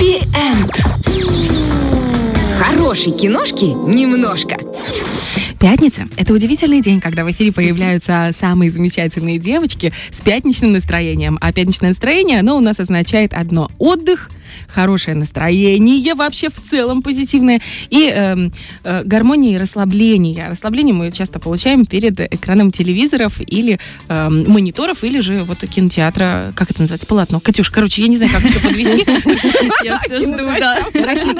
Хэппи-энд. Хорошей киношки немножко. Пятница – это удивительный день, когда в эфире появляются самые замечательные девочки с пятничным настроением. А пятничное настроение, оно у нас означает одно – отдых, хорошее настроение, вообще в целом позитивное, и э, э, гармония и расслабление. Расслабление мы часто получаем перед экраном телевизоров или э, мониторов, или же вот кинотеатра, как это называется, полотно. Катюш, короче, я не знаю, как еще подвести. Я все жду, да.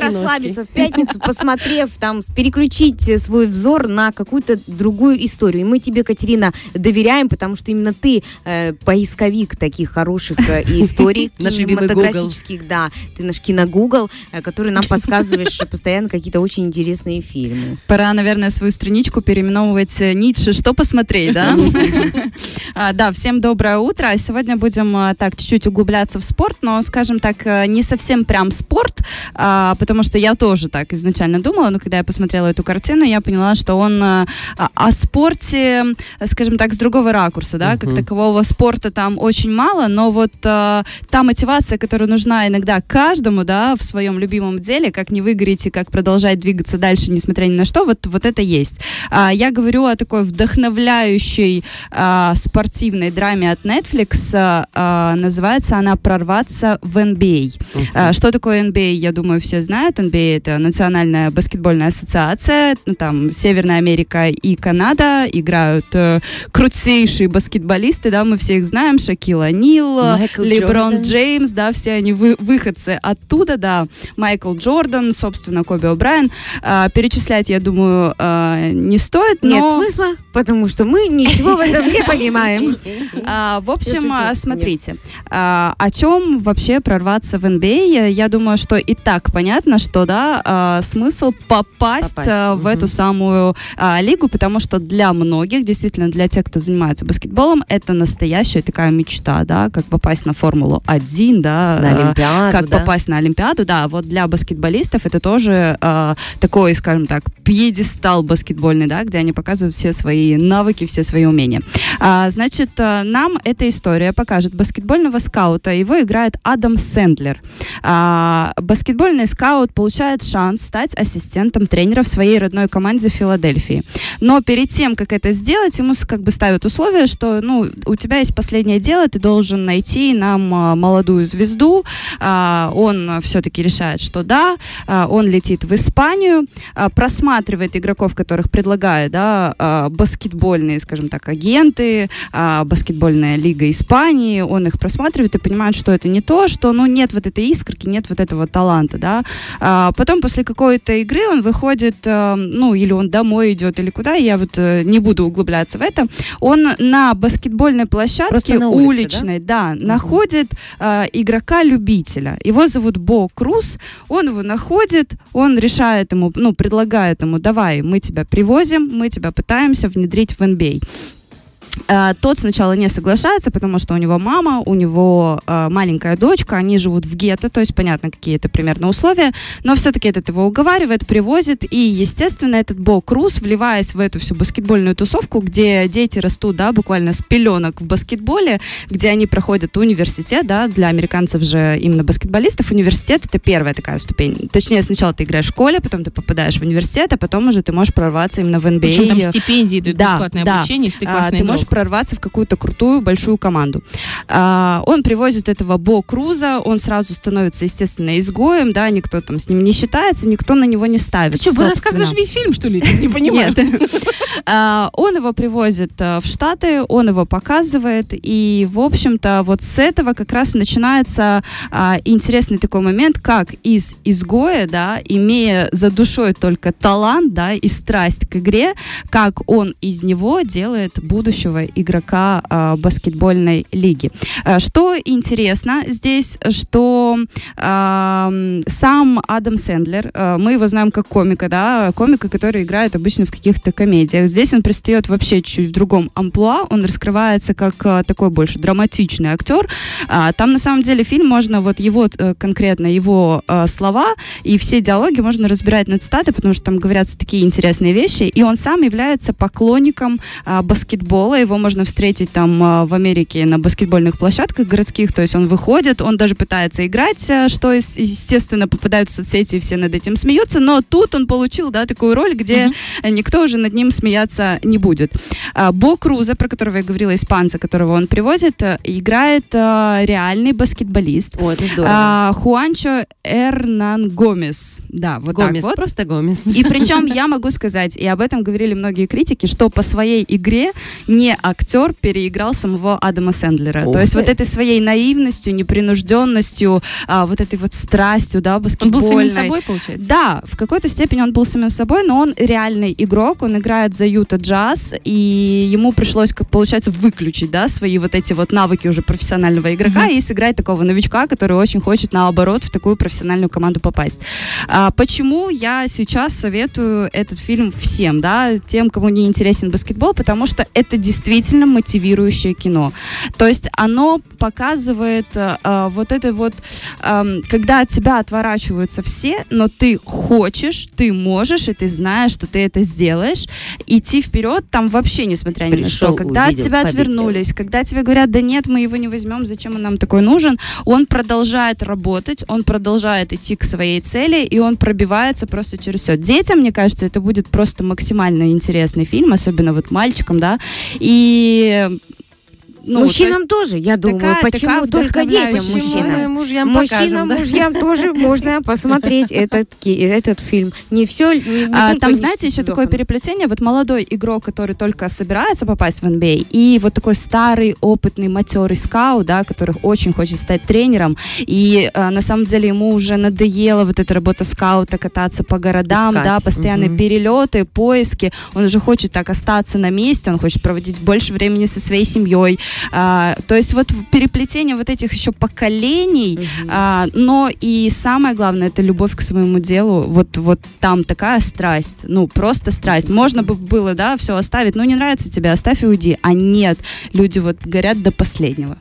Расслабиться в пятницу, посмотрев, там, переключить свой взор на какую-то другую историю. И мы тебе, Катерина, доверяем, потому что именно ты э, поисковик таких хороших э, историй кинематографических, да ты наш киногугл, э, который нам подсказываешь постоянно какие-то очень интересные фильмы. Пора, наверное, свою страничку переименовывать э, Ницше. Что посмотреть, да? А, да, всем доброе утро. Сегодня будем э, так чуть-чуть углубляться в спорт, но, скажем так, не совсем прям спорт, а, потому что я тоже так изначально думала, но когда я посмотрела эту картину, я поняла, что он о спорте, скажем так, с другого ракурса, да, как такового спорта там очень мало, но вот та мотивация, которая нужна иногда каждому, да, в своем любимом деле, как не выгореть и как продолжать двигаться дальше, несмотря ни на что, вот, вот это есть. А, я говорю о такой вдохновляющей а, спортивной драме от Netflix. А, называется она «Прорваться в NBA». Uh-huh. А, что такое NBA, я думаю, все знают. NBA — это Национальная баскетбольная ассоциация. Ну, там Северная Америка и Канада играют э, крутейшие баскетболисты, да, мы все их знаем. Шакил Нил, Леброн Джеймс, да, все они вы, выходцы выходцы оттуда, да, Майкл Джордан, собственно, Коби О'Брайен. А, перечислять, я думаю, а, не стоит, но... Нет смысла, потому что мы ничего в этом не понимаем. А, в общем, смотрите, о чем вообще прорваться в NBA? Я думаю, что и так понятно, что, да, смысл попасть, в эту самую лигу, потому что для многих, действительно, для тех, кто занимается баскетболом, это настоящая такая мечта, да, как попасть на Формулу-1, да, на Олимпиаду, как да? попасть на Олимпиаду, да, вот для баскетболистов это тоже э, такой, скажем так, пьедестал баскетбольный, да, где они показывают все свои навыки, все свои умения. А, значит, э, нам эта история покажет баскетбольного скаута, его играет Адам Сэндлер. А, баскетбольный скаут получает шанс стать ассистентом тренера в своей родной команде Филадельфии. Но перед тем, как это сделать, ему как бы ставят условие, что, ну, у тебя есть последнее дело, ты должен найти нам а, молодую звезду, а, он все-таки решает, что да, а, он летит в Испанию, а, просматривает игроков, которых предлагают, да, баскетбольные, скажем так, агенты, баскетбольная лига Испании, он их просматривает и понимает, что это не то, что, ну, нет вот этой искорки, нет вот этого таланта, да. Потом после какой-то игры он выходит, ну, или он домой идет, или куда, я вот э, не буду углубляться в это, он на баскетбольной площадке на улице, уличной, да, да угу. находит игрока-любителя. Его зовут Бо Круз, он его находит, он решает ему, ну, предлагает ему, давай, мы тебя привозим, мы тебя пытаемся внедрить в NBA. Э, тот сначала не соглашается, потому что у него мама, у него э, маленькая дочка, они живут в гетто, то есть понятно, какие это примерно условия, но все-таки этот его уговаривает, привозит, и, естественно, этот Бо Круз, вливаясь в эту всю баскетбольную тусовку, где дети растут, да, буквально с пеленок в баскетболе, где они проходят университет, да, для американцев же именно баскетболистов, университет это первая такая ступень. Точнее, сначала ты играешь в школе, потом ты попадаешь в университет, а потом уже ты можешь прорваться именно в NBA. Причем там стипендии дают, да, бесплатное да. обучение, если ты классный а, Ты можешь прорваться в какую-то крутую большую команду. А, он привозит этого Бо Круза, он сразу становится, естественно, изгоем, да, никто там с ним не считается, никто на него не ставит. Ты что, рассказываешь весь фильм, что ли? Не понимаю. Нет. А, он его привозит э, в Штаты, он его показывает, и, в общем-то, вот с этого как раз начинается а, интересный такой момент, как из изгоя, да, имея за душой только талант, да, и страсть к игре, как он из него делает будущего игрока э, баскетбольной лиги. Э, что интересно здесь, что э, сам Адам Сэндлер, э, мы его знаем как комика, да, комика, который играет обычно в каких-то комедиях. Здесь он пристает вообще чуть в другом амплуа, он раскрывается как э, такой больше драматичный актер. Э, там на самом деле фильм можно вот его э, конкретно его э, слова и все диалоги можно разбирать на цитаты, потому что там говорятся такие интересные вещи, и он сам является поклонником э, баскетбола его можно встретить там а, в Америке на баскетбольных площадках городских, то есть он выходит, он даже пытается играть, а, что, естественно, попадает в соцсети, и все над этим смеются, но тут он получил, да, такую роль, где mm-hmm. никто уже над ним смеяться не будет. А, Бо Круза, про которого я говорила, испанца, которого он привозит, э, играет а, реальный баскетболист. Это здорово. А, Хуанчо Эрнан Гомес. Да, вот Гомес, так вот. просто Гомес. И причем я могу сказать, и об этом говорили многие критики, что по своей игре не актер переиграл самого Адама Сэндлера. О, То есть вот этой своей наивностью, непринужденностью, а, вот этой вот страстью, да, баскетбольной. Он был самим собой, получается? Да, в какой-то степени он был самим собой, но он реальный игрок, он играет за Юта Джаз, и ему пришлось, как получается, выключить, да, свои вот эти вот навыки уже профессионального игрока mm-hmm. и сыграть такого новичка, который очень хочет, наоборот, в такую профессиональную команду попасть. А, почему я сейчас советую этот фильм всем, да, тем, кому не интересен баскетбол, потому что это действительно мотивирующее кино. То есть оно показывает э, вот это вот, э, когда от тебя отворачиваются все, но ты хочешь, ты можешь, и ты знаешь, что ты это сделаешь, идти вперед там вообще несмотря ни Пришел, на что. Когда увидел, от тебя отвернулись, когда тебе говорят, да нет, мы его не возьмем, зачем он нам такой нужен, он продолжает работать, он продолжает идти к своей цели, и он пробивается просто через все. Детям, мне кажется, это будет просто максимально интересный фильм, особенно вот мальчикам, да, и и ну, Мужчинам то есть, тоже, я думаю. Такая, почему такая только детям мужчинам? Мужьям Мужчинам, покажем, мужьям тоже можно посмотреть этот, этот фильм. Не все, не, не а, Там, знаете, еще такое переплетение. Вот молодой игрок, который только собирается попасть в NBA, и вот такой старый, опытный, матерый скаут, да, который очень хочет стать тренером, и а, на самом деле ему уже надоело вот эта работа скаута, кататься по городам, Искать. да, постоянные угу. перелеты, поиски. Он уже хочет так остаться на месте, он хочет проводить больше времени со своей семьей, а, то есть вот переплетение вот этих еще поколений, угу. а, но и самое главное это любовь к своему делу. Вот вот там такая страсть, ну просто страсть. Можно бы было, да, все оставить, ну не нравится тебе, оставь и уйди. А нет, люди вот горят до последнего.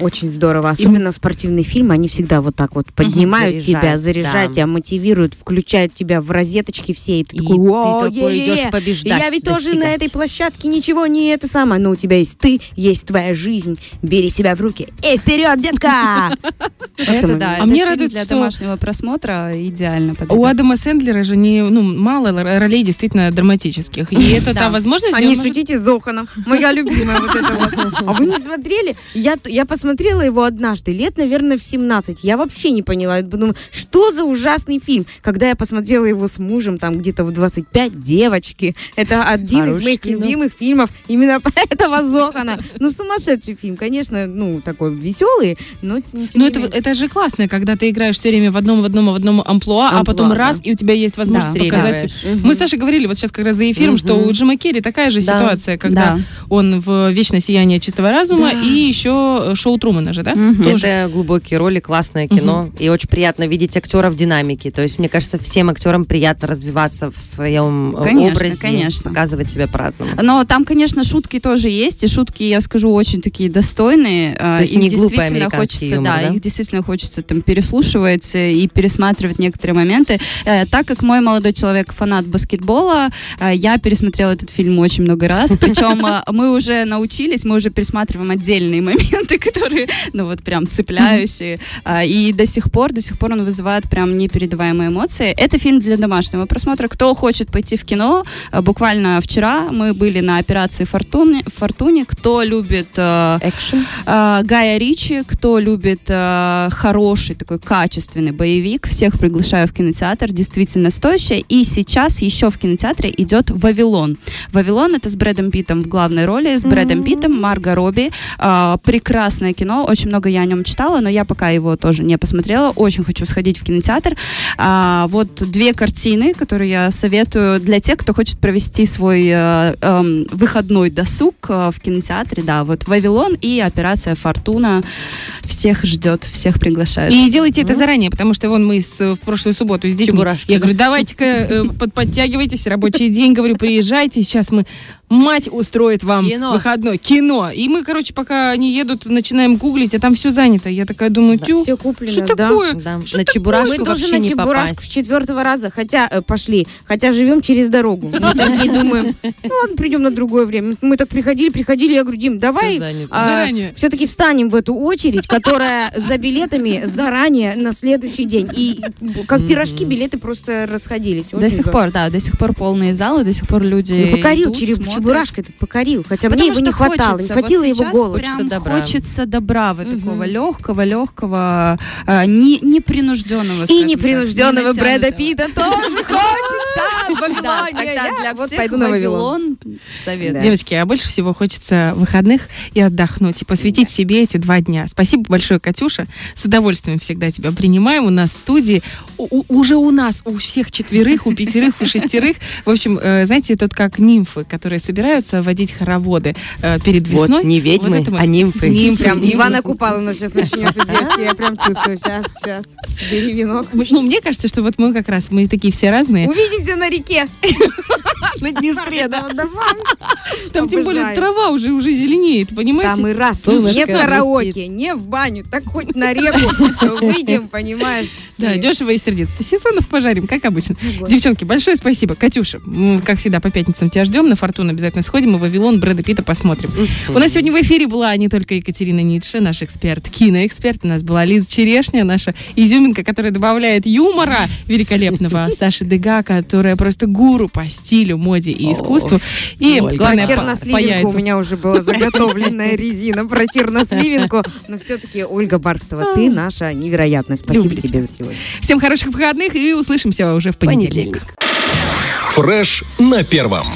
Очень здорово. Особенно и... спортивные фильмы, они всегда вот так вот поднимают угу, тебя, заряжают да. тебя, мотивируют, включают тебя в розеточки все. И ты и такой, ты такой идешь побеждать. Я ведь достигать. тоже на этой площадке ничего не это самое. Но у тебя есть ты, есть твоя жизнь. Бери себя в руки. И вперед, детка! Это да. А мне радует, для домашнего просмотра идеально У Адама Сэндлера же не, ну, мало ролей действительно драматических. И это та возможность... А не шутите с Зоханом. Моя любимая вот эта вот. А вы не смотрели? Я посмотрела посмотрела его однажды, лет, наверное, в 17. Я вообще не поняла. Я думаю, что за ужасный фильм? Когда я посмотрела его с мужем, там где-то в 25, девочки. Это один Хороший из моих кино. любимых фильмов именно про этого Зохана. Ну, сумасшедший фильм, конечно, ну, такой веселый, но Ну, это, это же классно, когда ты играешь все время в одном, в одном, в одном амплуа, амплуа а потом да. раз, и у тебя есть возможность да, показать. Угу. Мы с Сашей говорили вот сейчас как раз за эфиром, угу. что у Джима Керри такая же да. ситуация, когда да. он в «Вечное сияние чистого разума» да. и еще шоу Трумана же, да? Угу. Тоже. Это глубокие роли, классное кино. Угу. И очень приятно видеть актера в динамике. То есть, мне кажется, всем актерам приятно развиваться в своем э, конечно, образе. Конечно. Показывать себя по-разному. Но там, конечно, шутки тоже есть. И шутки, я скажу, очень такие достойные. Э, То есть их не действительно хочется, юмор, да, да, их действительно хочется там переслушивать э, и пересматривать некоторые моменты. Так как мой молодой человек фанат баскетбола, я пересмотрела этот фильм очень много раз. Причем мы уже научились, мы уже пересматриваем отдельные моменты, которые которые, ну вот прям цепляющие. А, и до сих пор, до сих пор он вызывает прям непередаваемые эмоции. Это фильм для домашнего просмотра. Кто хочет пойти в кино, а, буквально вчера мы были на операции Фортуне. Фортуне. Кто любит э, Экшен. Э, Гая Ричи, кто любит хороший такой качественный боевик, всех приглашаю в кинотеатр. Действительно стоящий. И сейчас еще в кинотеатре идет «Вавилон». «Вавилон» — это с Брэдом Питтом в главной роли, с Брэдом Питтом, Марго Робби. Прекрасное кино, очень много я о нем читала, но я пока его тоже не посмотрела. Очень хочу сходить в кинотеатр. А, вот две картины, которые я советую для тех, кто хочет провести свой э, э, выходной досуг э, в кинотеатре. Да, вот «Вавилон» и «Операция Фортуна» всех ждет, всех приглашают. И делайте это заранее, потому что вон мы с, в прошлую субботу с детьми. Чебурашки, я говорю, давайте-ка э, под, подтягивайтесь, рабочий день, говорю, приезжайте, сейчас мы мать устроит вам кино. выходной. Кино. И мы, короче, пока они едут, начинаем гуглить, а там все занято. Я такая думаю, тю, да. все куплено, что да. такое? Да. Что на Чебурашку Мы тоже на Чебурашку с четвертого раза, хотя э, пошли, хотя живем через дорогу. Мы такие думаем, ну ладно, придем на другое время. Мы так приходили, приходили, я говорю, Дим, давай а, все-таки встанем в эту очередь, которая за билетами заранее на следующий день. И как пирожки билеты просто расходились. До сих пор, да, до сих пор полные залы, до сих пор люди ну, покорил идут, Чебурашка этот покорил, хотя Потому мне его не хватало, хочется, не хватило вот его голоса. Прям добра. хочется добра, вот угу. такого легкого, легкого, э, не, непринужденного. И непринужденного Брэда Питта тоже хочется. Да, тогда для всех пойду на Вавилон совет. Девочки, а больше всего хочется выходных и отдохнуть, и посвятить себе эти два дня. Спасибо большое, Катюша. С удовольствием всегда тебя принимаем у нас в студии. Уже у нас, у всех четверых, у пятерых, у шестерых. В общем, э, знаете, тут как нимфы, которые собираются водить хороводы э, перед весной. Вот, не ведьмы, вот а нимфы. Нимфы. Прям нимфы. Ивана Купаловна сейчас начнется, девочки, я прям чувствую. Сейчас, сейчас. Бери венок. Ну, мне кажется, что вот мы как раз, мы такие все разные. Увидимся на реке. На Днестре, да. Там тем более трава уже уже зеленеет, понимаете? Самый раз. Не в караоке, не в баню, так хоть на реку выйдем, понимаешь? Да, дешево и сердито. Сезонов пожарим, как обычно. Девчонки, большое спасибо. Катюша, как всегда, по пятницам тебя ждем. На Фортуну обязательно сходим. В Вавилон Брэда Питта посмотрим. У нас сегодня в эфире была не только Екатерина Ницше, наш эксперт, киноэксперт. У нас была Лиза Черешня, наша изюминка, которая добавляет юмора великолепного. Саша Дега, которая просто гуру по стилю, моде и искусству. И главное, черносливинку у меня уже была заготовленная резина про черносливинку. Но все-таки, Ольга Бархтова, ты наша невероятность. Спасибо тебе за сегодня. Всем хороших выходных и услышимся уже в понедельник. Фреш на первом.